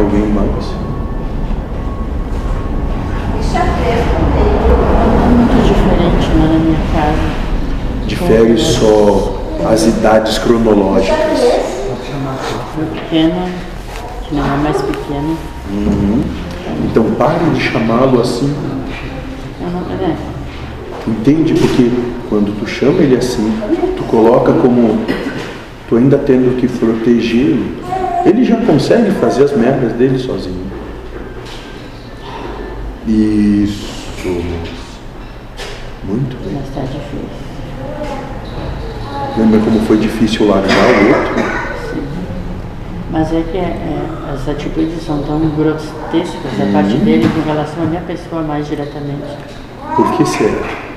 Alguém mais? Muito diferente né, na minha casa. Difere só as idades cronológicas. Que não é mais pequeno. Uhum. Então pare de chamá-lo assim. É, Entende? Porque quando tu chama ele assim, tu coloca como tu ainda tendo que protegê-lo. Ele já consegue fazer as merdas dele sozinho. Isso. Muito bem. mas tá difícil. Lembra como foi difícil largar o outro? Mas é que é, é, as atitudes são tão grotescas da parte dele com relação à minha pessoa mais diretamente. Por que será?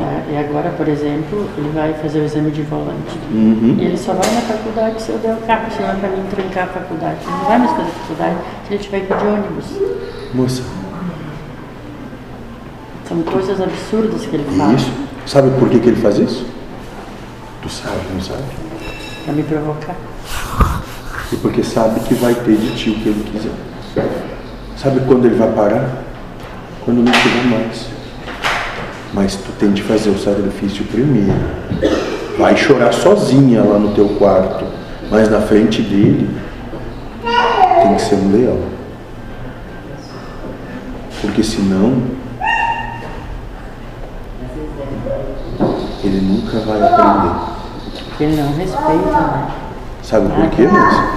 É, e agora, por exemplo, ele vai fazer o exame de volante. Uhum. E ele só vai na faculdade se eu der o carro, senão é para mim trancar a faculdade. Ele não vai mais fazer faculdade se ele tiver que ir de ônibus. Moça, São coisas absurdas que ele fala isso? Sabe por que, que ele faz isso? Tu sabe, não sabe? para me provocar. E porque sabe que vai ter de ti o que ele quiser. Sabe quando ele vai parar? Quando não tiver mais. Mas tu tem de fazer o sacrifício primeiro. Vai chorar sozinha lá no teu quarto. Mas na frente dele tem que ser um leão. Porque senão ele nunca vai aprender. Porque ele não respeita, né? Sabe por quê, moça?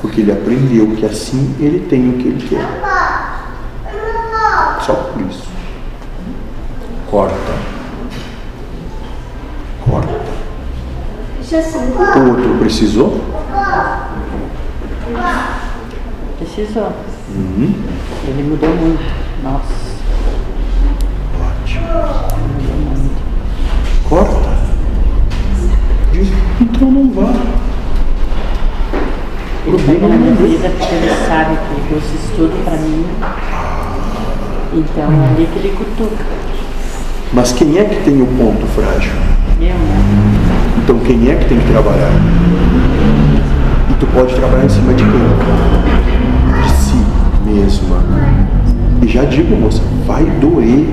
Porque ele aprendeu que assim ele tem o que ele quer. Só por isso. Corta. Corta. O outro precisou? Precisou. Uhum. Ele mudou muito. Nossa, Ótimo. mudou muito. Corta. Diz, então não vá. O Ele pega problema na minha é vida porque ele sabe que ele trouxe estudo para mim. Então é ali que ele cutuca. Mas quem é que tem o ponto frágil? Eu? Então quem é que tem que trabalhar? E tu pode trabalhar em cima de quem? De si mesma. E já digo, moça, vai doer,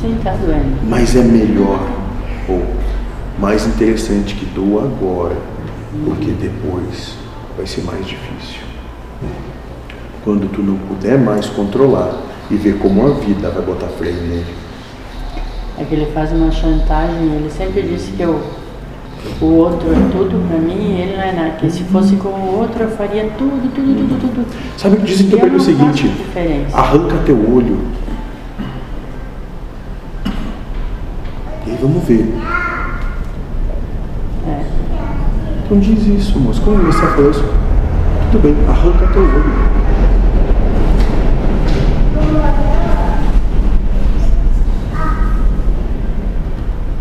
Sim, tá doendo. mas é melhor ou mais interessante que doa agora, porque depois vai ser mais difícil. Quando tu não puder mais controlar e ver como a vida vai botar freio nele. É que ele faz uma chantagem, ele sempre disse que eu, o outro é tudo pra mim e ele não é nada. Que se fosse com o outro eu faria tudo, tudo, tudo, tudo. Sabe o que dizem para ele o seguinte? Arranca teu olho. E aí vamos ver. É. Então diz isso, moço. Como você falou isso? Tudo bem, arranca teu olho.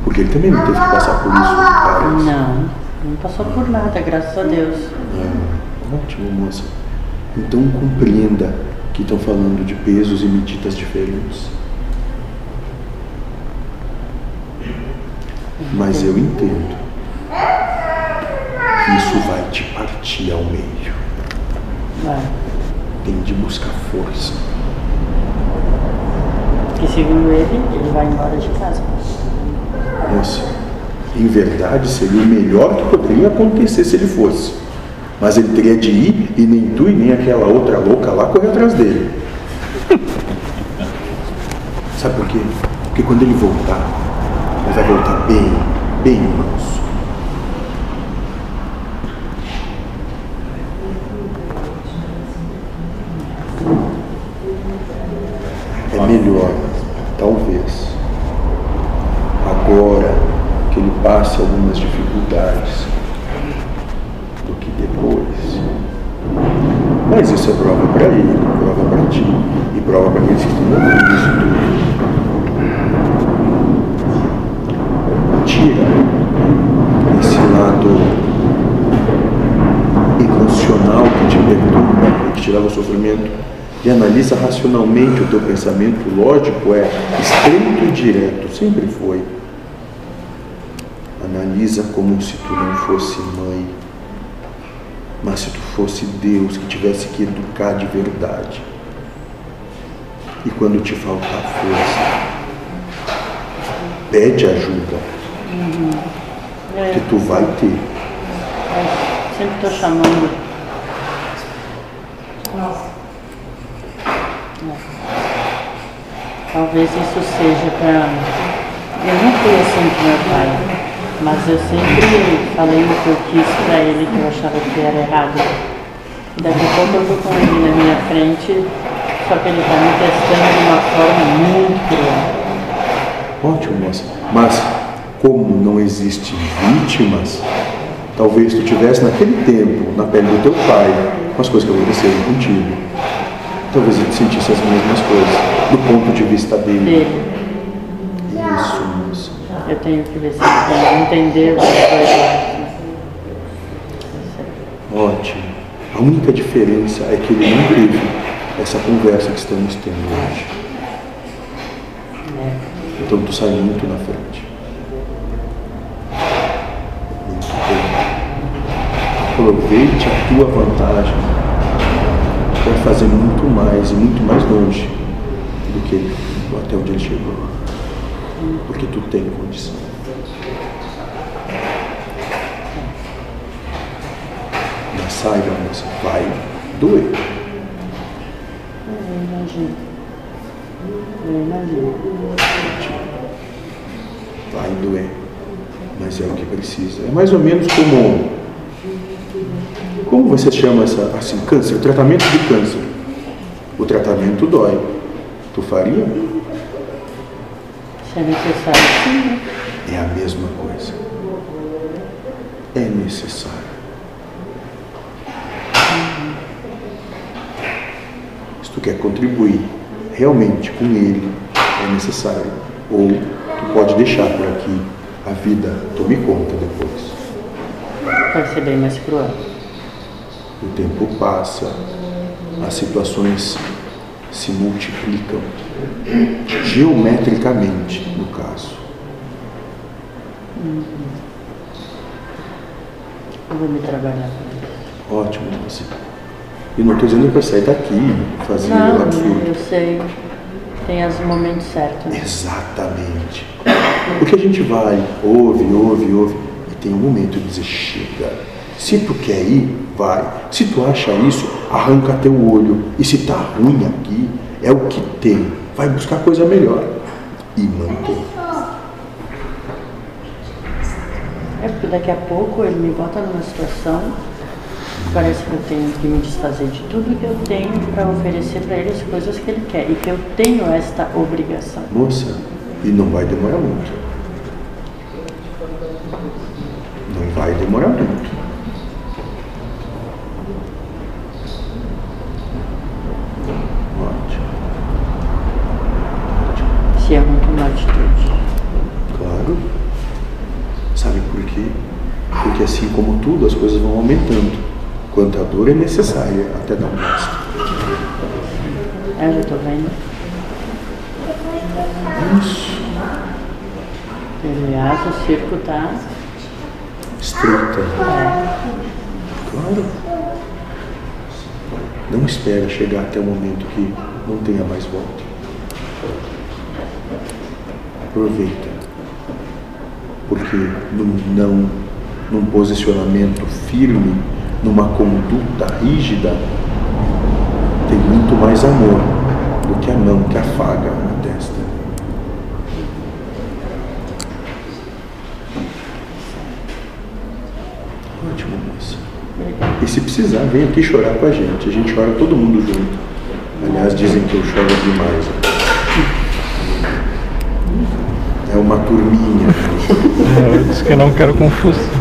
Porque ele também não teve que passar por isso, cara. Não, não passou por nada, graças a Deus. É, ótimo, moça. Então compreenda que estão falando de pesos e medidas diferentes. Mas eu entendo que isso vai te partir ao meio. Vai. Tem de buscar força. Porque segundo ele, ele vai embora de casa. Moça, em verdade seria o melhor que poderia acontecer se ele fosse. Mas ele teria de ir e nem tu e nem aquela outra louca lá correr atrás dele. Sabe por quê? Porque quando ele voltar, ele vai voltar bem, bem manso. É melhor, talvez, agora que ele passe algumas dificuldades do que depois. Isso é prova para ele, prova para ti e prova para aqueles que estão ouvindo isso tudo. Tira esse lado emocional que te perturba que te leva ao sofrimento e analisa racionalmente o teu pensamento. Lógico, é estreito e direto, sempre foi. Analisa como se tu não fosse mãe. Mas se tu fosse Deus que tivesse que educar de verdade, e quando te faltar força, pede ajuda, Uhum. É, que tu vai ter. eu sempre estou chamando. É. Talvez isso seja para. Eu não fui assim com meu pai, mas eu sempre falei o que eu quis para ele que eu achava que era errado. Daqui a pouco eu tô com ele na minha frente, só que ele está me testando de uma forma muito cruel. Ótimo, moça. Mas como não existe vítimas, talvez tu tivesse naquele tempo, na pele do teu pai, com as coisas que aconteceram contigo. Talvez ele sentisse as mesmas coisas, do ponto de vista dele. Dele. Eu tenho que ver se vai entender as coisas. Ótimo. A única diferença é que ele não teve essa conversa que estamos tendo hoje. Então tu sai muito na frente. Muito bem. Aproveite a tua vantagem para fazer muito mais e muito mais longe do que até onde ele chegou. Porque tu tem condição. Mas saiba, moça, vai doer. Eu imagino. Eu imagino. Vai doer. Mas é o que precisa. É mais ou menos como. Como você chama essa. Assim, câncer, tratamento de câncer. O tratamento dói. Tu faria? Se é necessário, sim. né? É a mesma coisa. É necessário. Se tu quer contribuir realmente com ele, é necessário. Ou tu pode deixar para que a vida tome conta depois. Vai ser bem mais cruel. O tempo passa, as situações se multiplicam geometricamente, no caso. Eu vou me trabalhar. Ótimo, você. E não estou dizendo para sair daqui, fazer Não, absurdo. eu sei. Tem os momentos certos. né? Exatamente. Porque a gente vai, ouve, ouve, ouve, e tem um momento de dizer, chega. Se tu quer ir, vai. Se tu acha isso, arranca teu olho. E se tá ruim aqui, é o que tem. Vai buscar coisa melhor. E mantém. É porque daqui a pouco ele me bota numa situação que parece que eu tenho que me desfazer de tudo que eu tenho para oferecer para ele as coisas que ele quer e que eu tenho esta obrigação. Moça, e não vai demorar muito. Não vai demorar muito. Ótimo. Se é muito uma atitude. Claro. Sabe por quê? Porque assim como tudo, as coisas vão aumentando. Quanta dor é necessária até dar um basta. Eu já tô vendo. Isso. Aliás, o circo tá. Estreita. Claro. Não espera chegar até o momento que não tenha mais volta. Aproveita. Porque num não, num posicionamento firme, numa conduta rígida, tem muito mais amor do que a mão que afaga a testa. Ótimo, moça. E se precisar, vem aqui chorar com a gente. A gente chora todo mundo junto. Aliás, dizem que eu choro demais. É uma turminha. É, eu disse que não quero confusão.